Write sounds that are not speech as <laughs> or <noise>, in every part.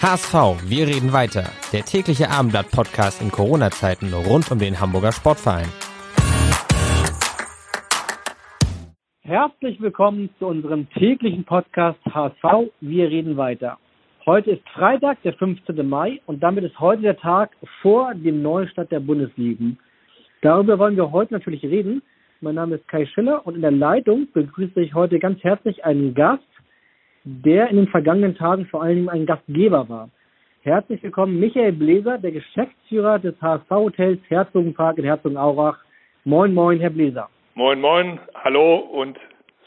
HSV, wir reden weiter. Der tägliche Abendblatt-Podcast in Corona-Zeiten rund um den Hamburger Sportverein. Herzlich willkommen zu unserem täglichen Podcast HSV, wir reden weiter. Heute ist Freitag, der 15. Mai und damit ist heute der Tag vor dem Neustart der Bundesligen. Darüber wollen wir heute natürlich reden. Mein Name ist Kai Schiller und in der Leitung begrüße ich heute ganz herzlich einen Gast, der in den vergangenen Tagen vor allen Dingen ein Gastgeber war. Herzlich willkommen Michael Bläser, der Geschäftsführer des HSV-Hotels Herzogenpark in Herzogenaurach. Moin, moin, Herr Bläser. Moin, moin, hallo und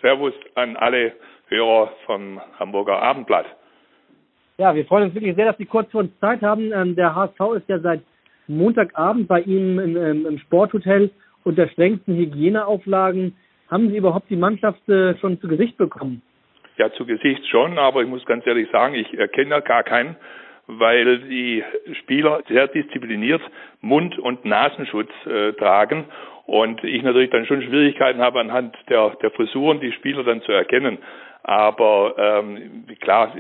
Servus an alle Hörer vom Hamburger Abendblatt. Ja, wir freuen uns wirklich sehr, dass Sie kurz für uns Zeit haben. Ähm, der HSV ist ja seit Montagabend bei Ihnen im, im, im Sporthotel unter strengsten Hygieneauflagen. Haben Sie überhaupt die Mannschaft äh, schon zu Gesicht bekommen? Ja, zu Gesicht schon, aber ich muss ganz ehrlich sagen, ich erkenne gar keinen, weil die Spieler sehr diszipliniert Mund- und Nasenschutz äh, tragen und ich natürlich dann schon Schwierigkeiten habe anhand der, der Frisuren die Spieler dann zu erkennen. Aber ähm, klar,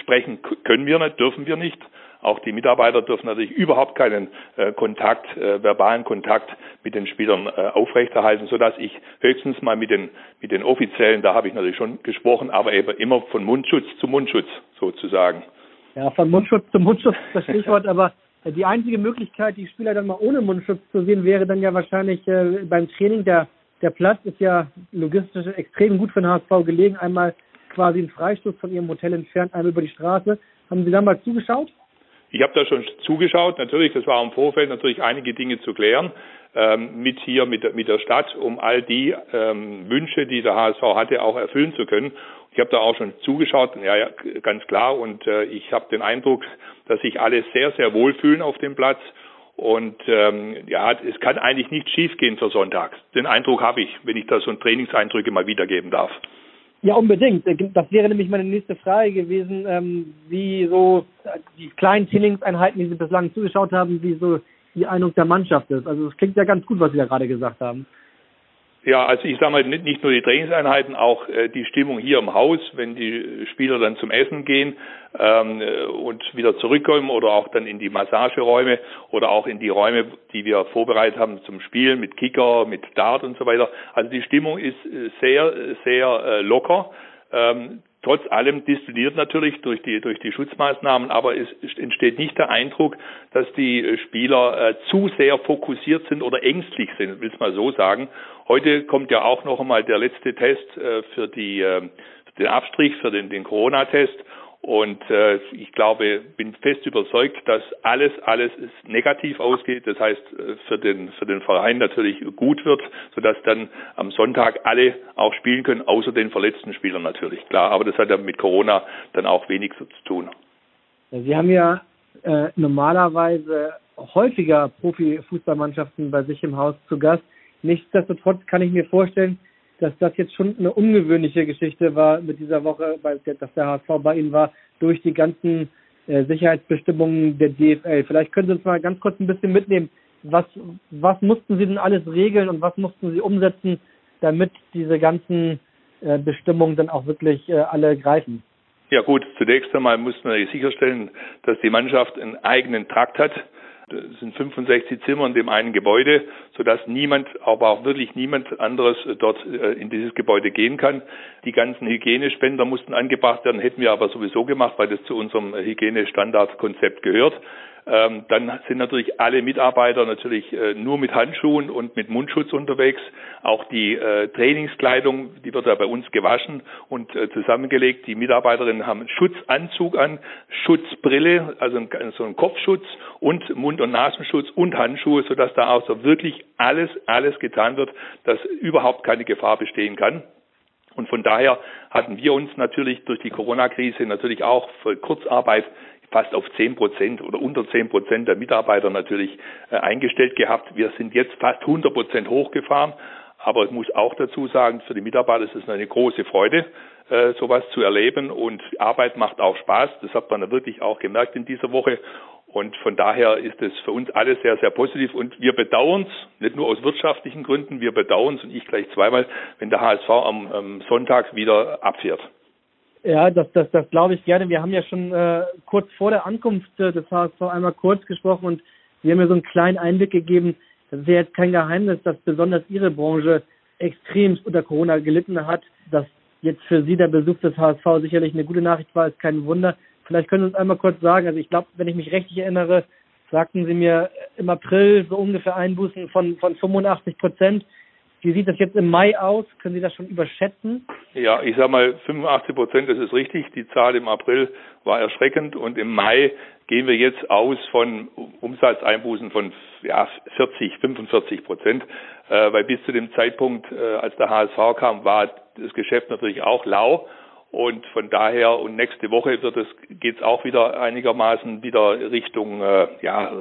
sprechen können wir nicht, dürfen wir nicht. Auch die Mitarbeiter dürfen natürlich überhaupt keinen äh, Kontakt, äh, verbalen Kontakt mit den Spielern äh, aufrechterhalten, sodass ich höchstens mal mit den, mit den Offiziellen, da habe ich natürlich schon gesprochen, aber eben immer von Mundschutz zu Mundschutz sozusagen. Ja, von Mundschutz zu Mundschutz das Stichwort, aber die einzige Möglichkeit, die Spieler dann mal ohne Mundschutz zu sehen, wäre dann ja wahrscheinlich äh, beim Training. Der, der Platz ist ja logistisch extrem gut für den HSV gelegen. Einmal quasi ein Freistoß von ihrem Hotel entfernt, einmal über die Straße. Haben Sie da mal zugeschaut? Ich habe da schon zugeschaut. Natürlich, das war im Vorfeld natürlich einige Dinge zu klären ähm, mit hier mit, mit der Stadt, um all die ähm, Wünsche, die der HSV hatte, auch erfüllen zu können. Ich habe da auch schon zugeschaut, ja, ja ganz klar. Und äh, ich habe den Eindruck, dass sich alle sehr, sehr wohlfühlen auf dem Platz. Und ähm, ja, es kann eigentlich nicht schiefgehen für Sonntag. Den Eindruck habe ich, wenn ich da so Trainingseindrücke mal wiedergeben darf. Ja, unbedingt. Das wäre nämlich meine nächste Frage gewesen, ähm, wie so die kleinen Trainingseinheiten, die Sie bislang zugeschaut haben, wie so die Eindruck der Mannschaft ist. Also es klingt ja ganz gut, was Sie da gerade gesagt haben. Ja, also ich sage mal, nicht, nur die Trainingseinheiten, auch äh, die Stimmung hier im Haus, wenn die Spieler dann zum Essen gehen ähm, äh, und wieder zurückkommen oder auch dann in die Massageräume oder auch in die Räume, die wir vorbereitet haben zum Spielen mit Kicker, mit Dart und so weiter. Also die Stimmung ist äh, sehr, sehr äh, locker. Ähm, trotz allem distilliert natürlich durch die, durch die Schutzmaßnahmen, aber es entsteht nicht der Eindruck, dass die Spieler äh, zu sehr fokussiert sind oder ängstlich sind, will es mal so sagen. Heute kommt ja auch noch einmal der letzte Test äh, für die, äh, den Abstrich, für den, den Corona-Test. Und äh, ich glaube, bin fest überzeugt, dass alles, alles negativ ausgeht. Das heißt, äh, für den, für den Verein natürlich gut wird, sodass dann am Sonntag alle auch spielen können, außer den verletzten Spielern natürlich. Klar, aber das hat ja mit Corona dann auch wenig so zu tun. Sie haben ja äh, normalerweise häufiger Profifußballmannschaften bei sich im Haus zu Gast. Nichtsdestotrotz kann ich mir vorstellen, dass das jetzt schon eine ungewöhnliche Geschichte war mit dieser Woche, weil dass der HSV bei Ihnen war, durch die ganzen äh, Sicherheitsbestimmungen der DFL. Vielleicht können Sie uns mal ganz kurz ein bisschen mitnehmen. Was, was mussten Sie denn alles regeln und was mussten Sie umsetzen, damit diese ganzen äh, Bestimmungen dann auch wirklich äh, alle greifen? Ja gut, zunächst einmal mussten wir sicherstellen, dass die Mannschaft einen eigenen Trakt hat es sind 65 Zimmer in dem einen Gebäude, sodass niemand, aber auch wirklich niemand anderes dort äh, in dieses Gebäude gehen kann. Die ganzen Hygienespender mussten angebracht werden, hätten wir aber sowieso gemacht, weil das zu unserem Hygienestandardkonzept gehört. Ähm, dann sind natürlich alle Mitarbeiter natürlich äh, nur mit Handschuhen und mit Mundschutz unterwegs. Auch die äh, Trainingskleidung, die wird ja bei uns gewaschen und äh, zusammengelegt. Die Mitarbeiterinnen haben Schutzanzug an, Schutzbrille, also ein, so einen Kopfschutz und Mund- und Nasenschutz und Handschuhe, sodass da auch so wirklich alles, alles getan wird, dass überhaupt keine Gefahr bestehen kann. Und von daher hatten wir uns natürlich durch die Corona-Krise natürlich auch für Kurzarbeit fast auf zehn Prozent oder unter zehn Prozent der Mitarbeiter natürlich äh, eingestellt gehabt. Wir sind jetzt fast 100 Prozent hochgefahren. Aber ich muss auch dazu sagen, für die Mitarbeiter ist es eine große Freude, äh, sowas zu erleben und Arbeit macht auch Spaß. Das hat man wirklich auch gemerkt in dieser Woche. Und von daher ist es für uns alles sehr, sehr positiv. Und wir bedauern es, nicht nur aus wirtschaftlichen Gründen, wir bedauern es und ich gleich zweimal, wenn der HSV am, am Sonntag wieder abfährt. Ja, das, das, das glaube ich gerne. Wir haben ja schon äh, kurz vor der Ankunft äh, des HSV einmal kurz gesprochen und Sie haben ja so einen kleinen Einblick gegeben. Das ist ja jetzt kein Geheimnis, dass besonders Ihre Branche extremst unter Corona gelitten hat. Dass jetzt für Sie der Besuch des HSV sicherlich eine gute Nachricht war, ist kein Wunder. Vielleicht können Sie uns einmal kurz sagen, also ich glaube, wenn ich mich richtig erinnere, sagten Sie mir im April so ungefähr Einbußen von, von 85 Prozent. Wie sieht das jetzt im Mai aus? Können Sie das schon überschätzen? Ja, ich sage mal 85 Prozent, das ist richtig. Die Zahl im April war erschreckend und im Mai gehen wir jetzt aus von Umsatzeinbußen von ja, 40, 45 Prozent, äh, weil bis zu dem Zeitpunkt, äh, als der HSV kam, war das Geschäft natürlich auch lau. Und von daher und nächste Woche wird es geht's auch wieder einigermaßen wieder Richtung äh, ja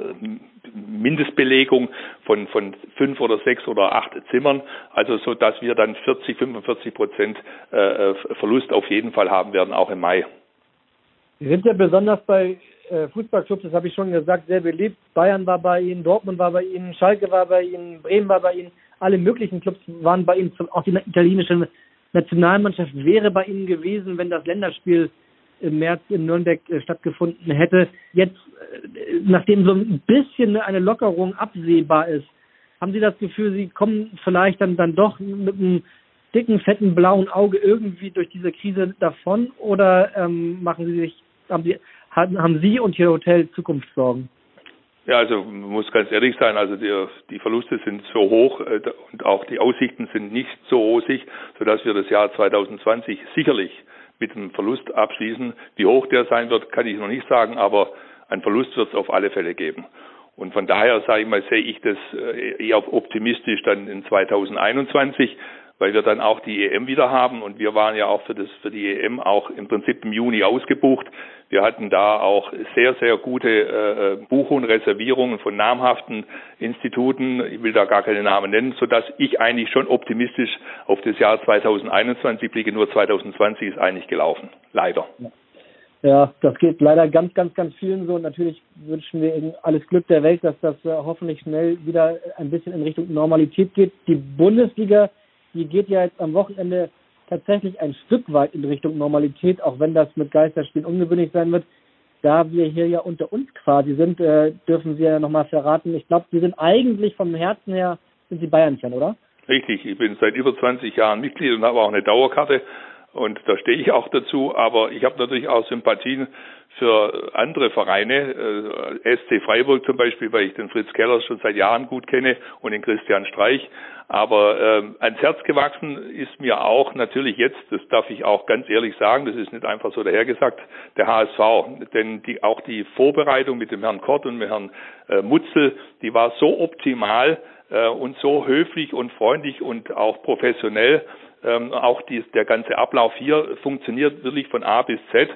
Mindestbelegung von von fünf oder sechs oder acht Zimmern, also so dass wir dann 40 45 Prozent äh, Verlust auf jeden Fall haben werden auch im Mai. Sie sind ja besonders bei äh, Fußballclubs, das habe ich schon gesagt, sehr beliebt. Bayern war bei Ihnen, Dortmund war bei Ihnen, Schalke war bei Ihnen, Bremen war bei Ihnen, alle möglichen Clubs waren bei Ihnen, auch die italienische Nationalmannschaft wäre bei Ihnen gewesen, wenn das Länderspiel im März in Nürnberg äh, stattgefunden hätte. Jetzt, äh, nachdem so ein bisschen eine Lockerung absehbar ist, haben Sie das Gefühl, Sie kommen vielleicht dann, dann doch mit einem dicken, fetten, blauen Auge irgendwie durch diese Krise davon oder ähm, machen Sie sich, haben Sie, haben Sie und Ihr Hotel Zukunftssorgen? Ja, also muss ganz ehrlich sein, also die, die Verluste sind so hoch äh, und auch die Aussichten sind nicht so rosig, sodass wir das Jahr 2020 sicherlich mit einem Verlust abschließen. Wie hoch der sein wird, kann ich noch nicht sagen, aber ein Verlust wird es auf alle Fälle geben. Und von daher sage ich mal, sehe ich das äh, eher optimistisch dann in 2021 weil wir dann auch die EM wieder haben und wir waren ja auch für das für die EM auch im Prinzip im Juni ausgebucht. Wir hatten da auch sehr sehr gute äh, Buchungen, Reservierungen von namhaften Instituten. Ich will da gar keine Namen nennen, so dass ich eigentlich schon optimistisch auf das Jahr 2021 blicke. Nur 2020 ist eigentlich gelaufen, leider. Ja, das geht leider ganz, ganz, ganz vielen so. Und natürlich wünschen wir Ihnen alles Glück der Welt, dass das äh, hoffentlich schnell wieder ein bisschen in Richtung Normalität geht. Die Bundesliga die geht ja jetzt am Wochenende tatsächlich ein Stück weit in Richtung Normalität, auch wenn das mit Geisterspielen ungewöhnlich sein wird. Da wir hier ja unter uns quasi sind, äh, dürfen Sie ja nochmal verraten. Ich glaube, Sie sind eigentlich vom Herzen her, sind Sie Bayern-Fan, oder? Richtig, ich bin seit über 20 Jahren Mitglied und habe auch eine Dauerkarte und da stehe ich auch dazu, aber ich habe natürlich auch Sympathien für andere Vereine, äh, SC Freiburg zum Beispiel, weil ich den Fritz Keller schon seit Jahren gut kenne und den Christian Streich. Aber äh, ans Herz gewachsen ist mir auch natürlich jetzt, das darf ich auch ganz ehrlich sagen, das ist nicht einfach so dahergesagt, der HSV. Denn die, auch die Vorbereitung mit dem Herrn Kort und mit Herrn äh, Mutzel, die war so optimal äh, und so höflich und freundlich und auch professionell, ähm, auch die, der ganze Ablauf hier funktioniert wirklich von A bis Z.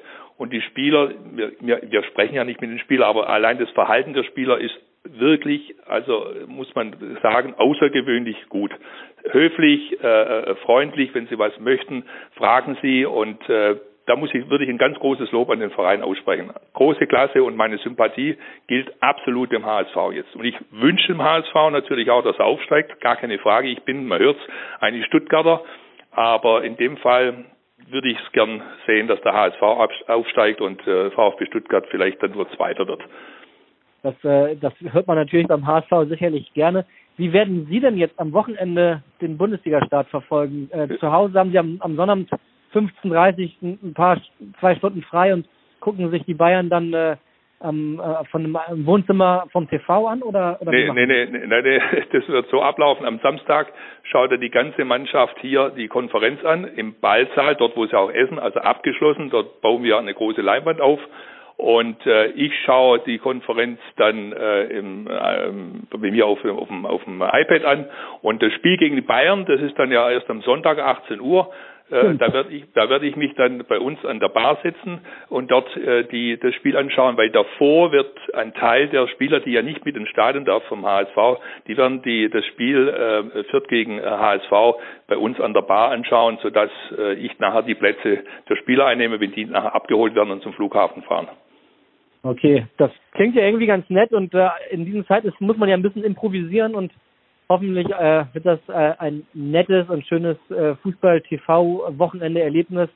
Und die Spieler, wir, wir, sprechen ja nicht mit den Spielern, aber allein das Verhalten der Spieler ist wirklich, also muss man sagen, außergewöhnlich gut. Höflich, äh, äh freundlich, wenn Sie was möchten, fragen Sie und äh, da muss ich wirklich ein ganz großes Lob an den Verein aussprechen. Große Klasse und meine Sympathie gilt absolut dem HSV jetzt. Und ich wünsche dem HSV natürlich auch, dass er aufsteigt, gar keine Frage. Ich bin, man hört's, eigentlich Stuttgarter aber in dem Fall würde ich es gern sehen, dass der HSV aufsteigt und äh, VfB Stuttgart vielleicht dann nur Zweiter wird. Das, äh, das hört man natürlich beim HSV sicherlich gerne. Wie werden Sie denn jetzt am Wochenende den Bundesliga-Start verfolgen? Äh, zu Hause haben Sie am, am Sonnabend 15.30 Uhr ein paar, zwei Stunden frei und gucken sich die Bayern dann äh, ähm, äh, von dem Wohnzimmer vom TV an oder, oder nee, nee, nee, nee, <laughs> nee, das wird so ablaufen. Am Samstag schaut er die ganze Mannschaft hier die Konferenz an im Ballsaal, dort wo sie auch essen, also abgeschlossen. Dort bauen wir eine große Leinwand auf. Und äh, ich schaue die Konferenz dann äh, im, äh, bei mir auf, auf, dem, auf dem iPad an. Und das Spiel gegen die Bayern, das ist dann ja erst am Sonntag 18 Uhr. Äh, da werde ich, da werde ich mich dann bei uns an der Bar sitzen und dort äh, die, das Spiel anschauen, weil davor wird ein Teil der Spieler, die ja nicht mit ins Stadion darf vom HSV, die werden die, das Spiel äh, Fürth gegen HSV äh, bei uns an der Bar anschauen, sodass äh, ich nachher die Plätze der Spieler einnehme, wenn die nachher abgeholt werden und zum Flughafen fahren. Okay, das klingt ja irgendwie ganz nett und äh, in diesen Zeit ist, muss man ja ein bisschen improvisieren und hoffentlich äh, wird das äh, ein nettes und schönes äh, Fußball-TV-Wochenende-Erlebnis.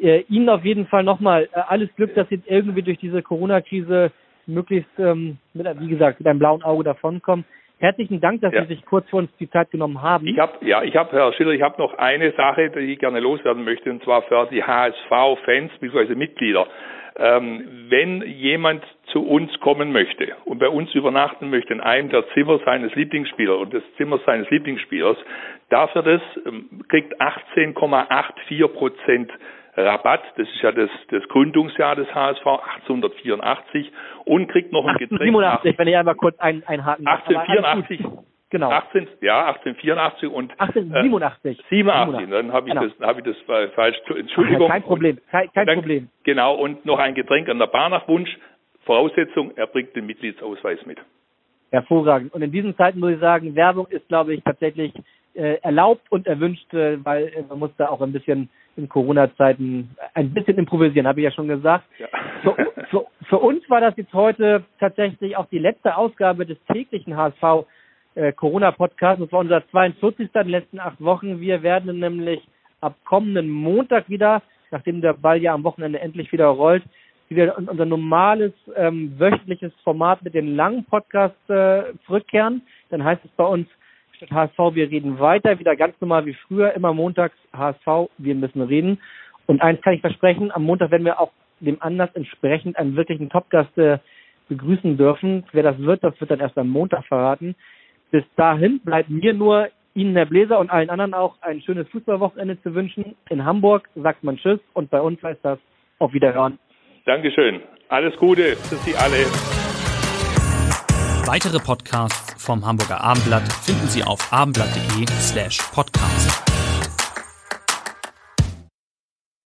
Äh, Ihnen auf jeden Fall nochmal äh, alles Glück, dass Sie irgendwie durch diese Corona-Krise möglichst, ähm, mit, wie gesagt, mit einem blauen Auge davonkommen. Herzlichen Dank, dass ja. Sie sich kurz vor uns die Zeit genommen haben. Ich habe, ja, ich habe, Herr Schiller, ich habe noch eine Sache, die ich gerne loswerden möchte, und zwar für die HSV-Fans bzw. Mitglieder. Ähm, wenn jemand zu uns kommen möchte und bei uns übernachten möchte in einem der Zimmer seines Lieblingsspielers und des Zimmers seines Lieblingsspielers, darf er das, ähm, kriegt 18,84 Prozent Rabatt, das ist ja das, das Gründungsjahr des HSV, 1884, und kriegt noch ein 1887, Getränk. wenn ich einmal kurz ein, einhaken 1884, genau. 18, ja, 1884 und 1887. Äh, 87, dann habe ich, genau. das, hab ich das falsch, Entschuldigung. Kein Problem, kein, kein dann, Problem. Genau, und noch ein Getränk an der Bar nach Wunsch. Voraussetzung, er bringt den Mitgliedsausweis mit. Hervorragend. Und in diesen Zeiten muss ich sagen, Werbung ist, glaube ich, tatsächlich äh, erlaubt und erwünscht, äh, weil äh, man muss da auch ein bisschen in Corona-Zeiten ein bisschen improvisieren, habe ich ja schon gesagt. Ja. Für, für, für, uns war das jetzt heute tatsächlich auch die letzte Ausgabe des täglichen HSV äh, Corona-Podcasts. Das war unser 42. in den letzten acht Wochen. Wir werden nämlich ab kommenden Montag wieder, nachdem der Ball ja am Wochenende endlich wieder rollt, wieder unser normales ähm, wöchentliches Format mit den langen Podcasts äh, zurückkehren. Dann heißt es bei uns statt HSV, wir reden weiter, wieder ganz normal wie früher, immer montags HSV, wir müssen reden. Und eins kann ich versprechen, am Montag werden wir auch dem Anlass entsprechend einen wirklichen Topgast äh, begrüßen dürfen. Wer das wird, das wird dann erst am Montag verraten. Bis dahin bleibt mir nur Ihnen, Herr Bläser, und allen anderen auch ein schönes Fußballwochenende zu wünschen. In Hamburg sagt man Tschüss und bei uns heißt das auf Wiederhören. Dankeschön. Alles Gute für Sie alle. Weitere Podcasts vom Hamburger Abendblatt finden Sie auf abendblatt.de slash podcast.